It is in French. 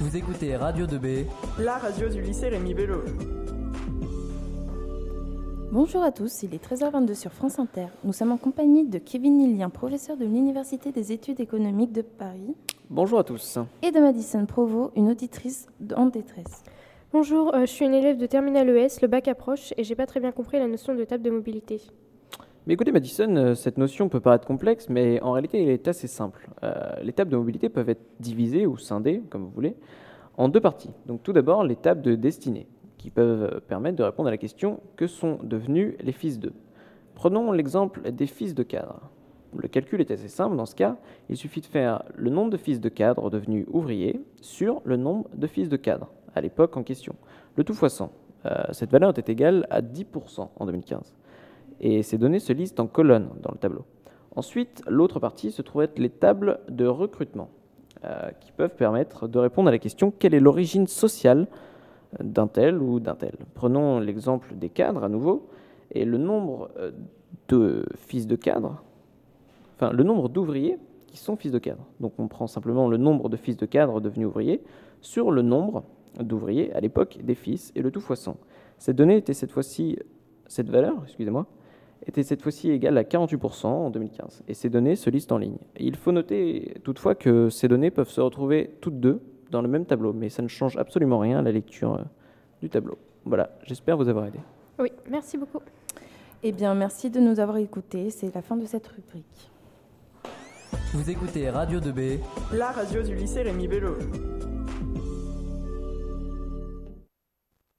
Vous écoutez Radio 2B, la radio du lycée Rémi Bello. Bonjour à tous, il est 13h22 sur France Inter. Nous sommes en compagnie de Kevin Nilien, professeur de l'Université des études économiques de Paris. Bonjour à tous. Et de Madison Provo, une auditrice en détresse. Bonjour, euh, je suis une élève de Terminal ES, le bac approche et j'ai pas très bien compris la notion de table de mobilité. Mais écoutez Madison, euh, cette notion peut paraître complexe, mais en réalité elle est assez simple. Euh, les tables de mobilité peuvent être divisées ou scindées, comme vous voulez, en deux parties. Donc tout d'abord les tables de destinée, qui peuvent permettre de répondre à la question que sont devenus les fils d'eux. Prenons l'exemple des fils de cadre. Le calcul est assez simple dans ce cas. Il suffit de faire le nombre de fils de cadre devenus ouvriers sur le nombre de fils de cadre à l'époque en question. Le tout fois 100. Euh, cette valeur était égale à 10% en 2015 et ces données se lisent en colonnes dans le tableau. Ensuite, l'autre partie se trouve être les tables de recrutement, euh, qui peuvent permettre de répondre à la question quelle est l'origine sociale d'un tel ou d'un tel? Prenons l'exemple des cadres à nouveau, et le nombre euh, de fils de cadres, enfin le nombre d'ouvriers qui sont fils de cadres. Donc on prend simplement le nombre de fils de cadres devenus ouvriers sur le nombre d'ouvriers à l'époque des fils, et le tout fois 100. Cette donnée était cette fois-ci, cette valeur, excusez-moi, était cette fois-ci égale à 48% en 2015. Et ces données se listent en ligne. il faut noter toutefois que ces données peuvent se retrouver toutes deux dans le même tableau, mais ça ne change absolument rien à la lecture euh, du tableau. Voilà, j'espère vous avoir aidé. Oui, merci beaucoup. Eh bien, merci de nous avoir écoutés. C'est la fin de cette rubrique. Vous écoutez Radio 2B, la radio du lycée Rémi Bello.